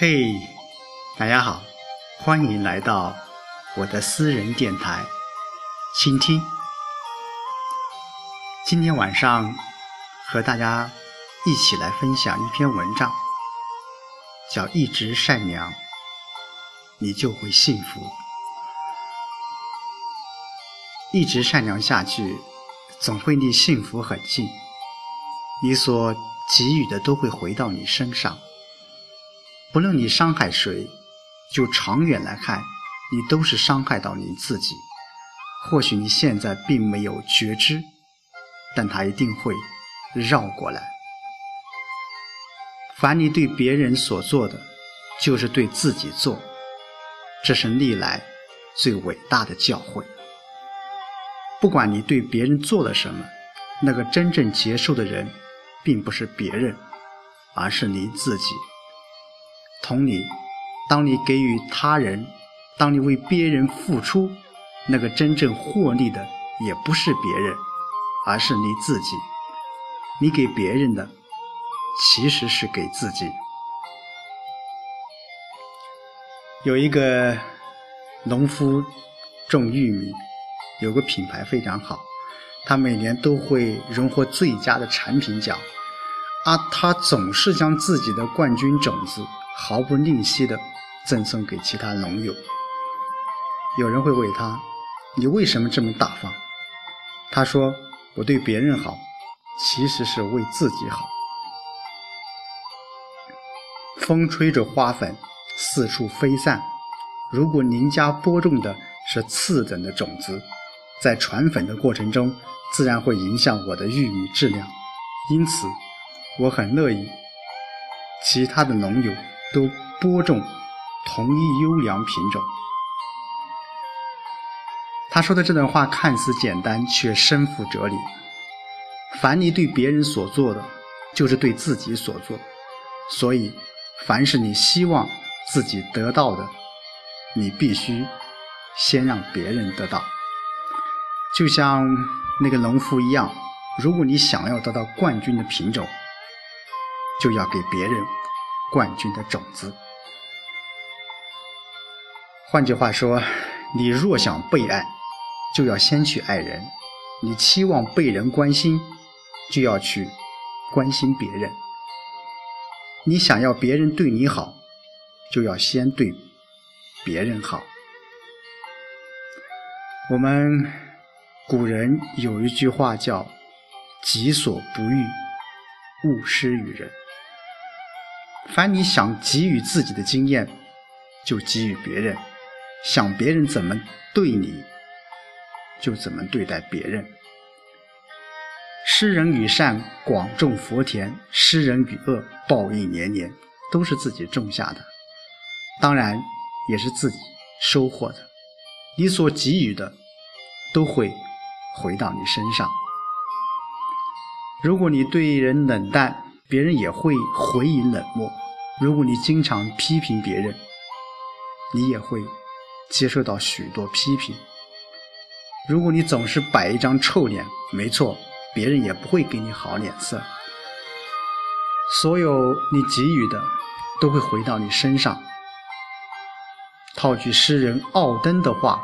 嘿，大家好，欢迎来到我的私人电台，倾听。今天晚上和大家一起来分享一篇文章，叫“一直善良，你就会幸福”。一直善良下去，总会离幸福很近。你所给予的都会回到你身上。不论你伤害谁，就长远来看，你都是伤害到你自己。或许你现在并没有觉知，但它一定会绕过来。凡你对别人所做的，就是对自己做，这是历来最伟大的教诲。不管你对别人做了什么，那个真正结束的人，并不是别人，而是你自己。同理，当你给予他人，当你为别人付出，那个真正获利的也不是别人，而是你自己。你给别人的，其实是给自己。有一个农夫种玉米，有个品牌非常好，他每年都会荣获最佳的产品奖，而他总是将自己的冠军种子。毫不吝惜地赠送给其他农友。有人会问他：“你为什么这么大方？”他说：“我对别人好，其实是为自己好。”风吹着花粉四处飞散。如果您家播种的是次等的种子，在传粉的过程中，自然会影响我的玉米质量。因此，我很乐意其他的农友。都播种同一优良品种。他说的这段话看似简单，却深负哲理。凡你对别人所做的，就是对自己所做。所以，凡是你希望自己得到的，你必须先让别人得到。就像那个农夫一样，如果你想要得到冠军的品种，就要给别人。冠军的种子。换句话说，你若想被爱，就要先去爱人；你期望被人关心，就要去关心别人；你想要别人对你好，就要先对别人好。我们古人有一句话叫“己所不欲，勿施于人”。凡你想给予自己的经验，就给予别人；想别人怎么对你，就怎么对待别人。施人与善，广种福田；施人与恶，报应连连。都是自己种下的，当然也是自己收获的。你所给予的，都会回到你身上。如果你对人冷淡，别人也会回以冷漠。如果你经常批评别人，你也会接受到许多批评。如果你总是摆一张臭脸，没错，别人也不会给你好脸色。所有你给予的，都会回到你身上。套句诗人奥登的话：“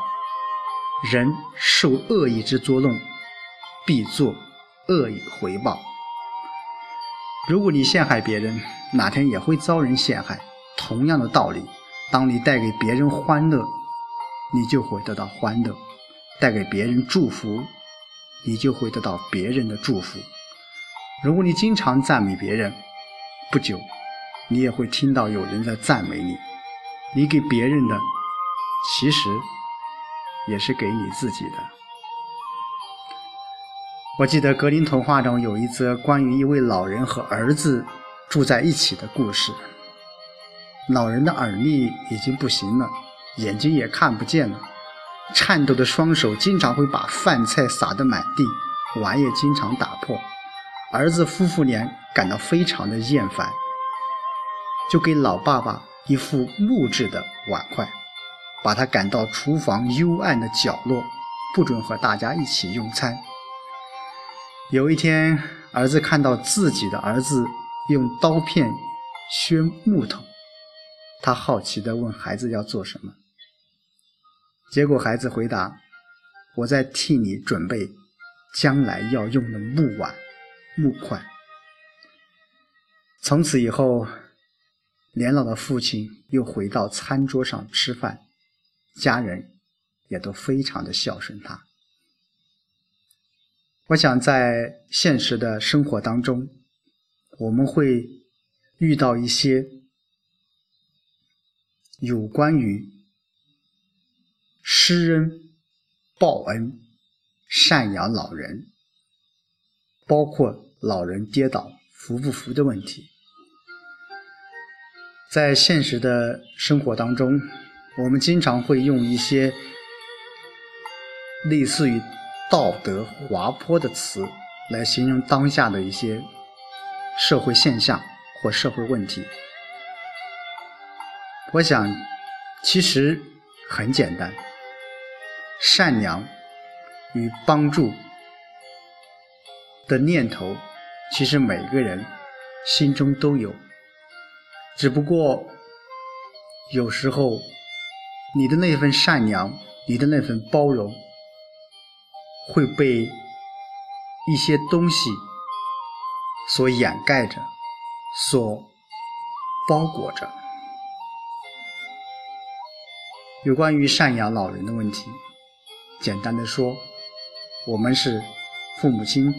人受恶意之捉弄，必作恶意回报。”如果你陷害别人，哪天也会遭人陷害。同样的道理，当你带给别人欢乐，你就会得到欢乐；带给别人祝福，你就会得到别人的祝福。如果你经常赞美别人，不久，你也会听到有人在赞美你。你给别人的，其实也是给你自己的。我记得格林童话中有一则关于一位老人和儿子住在一起的故事。老人的耳力已经不行了，眼睛也看不见了，颤抖的双手经常会把饭菜撒得满地，碗也经常打破。儿子夫妇俩感到非常的厌烦，就给老爸爸一副木质的碗筷，把他赶到厨房幽暗的角落，不准和大家一起用餐。有一天，儿子看到自己的儿子用刀片削木头，他好奇地问孩子要做什么。结果孩子回答：“我在替你准备将来要用的木碗、木筷。”从此以后，年老的父亲又回到餐桌上吃饭，家人也都非常的孝顺他。我想在现实的生活当中，我们会遇到一些有关于。施恩、报恩、赡养老人，包括老人跌倒扶不扶的问题，在现实的生活当中，我们经常会用一些类似于道德滑坡的词来形容当下的一些社会现象或社会问题。我想，其实很简单。善良与帮助的念头，其实每个人心中都有，只不过有时候你的那份善良，你的那份包容，会被一些东西所掩盖着，所包裹着。有关于赡养老人的问题。简单的说，我们是父母亲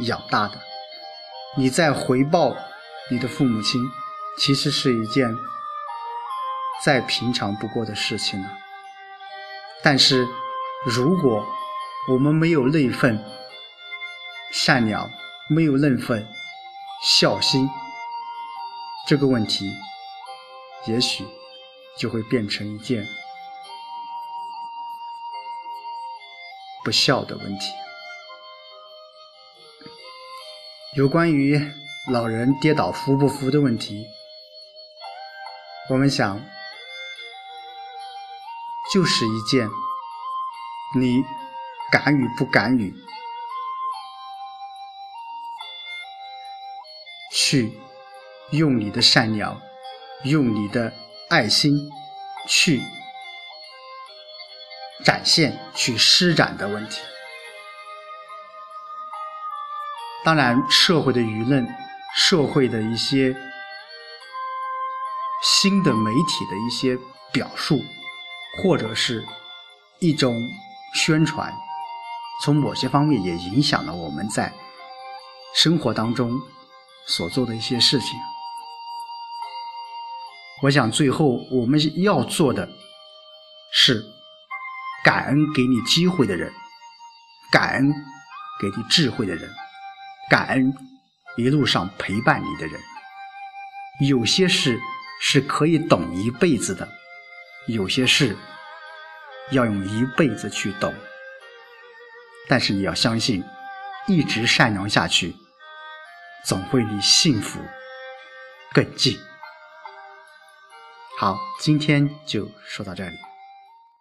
养大的，你在回报你的父母亲，其实是一件再平常不过的事情了。但是，如果我们没有那份善良，没有那份孝心，这个问题也许就会变成一件。不孝的问题，有关于老人跌倒扶不扶的问题，我们想，就是一件你敢与不敢与去用你的善良，用你的爱心去。展现去施展的问题。当然，社会的舆论、社会的一些新的媒体的一些表述，或者是一种宣传，从某些方面也影响了我们在生活当中所做的一些事情。我想，最后我们要做的是。感恩给你机会的人，感恩给你智慧的人，感恩一路上陪伴你的人。有些事是可以懂一辈子的，有些事要用一辈子去懂。但是你要相信，一直善良下去，总会离幸福更近。好，今天就说到这里。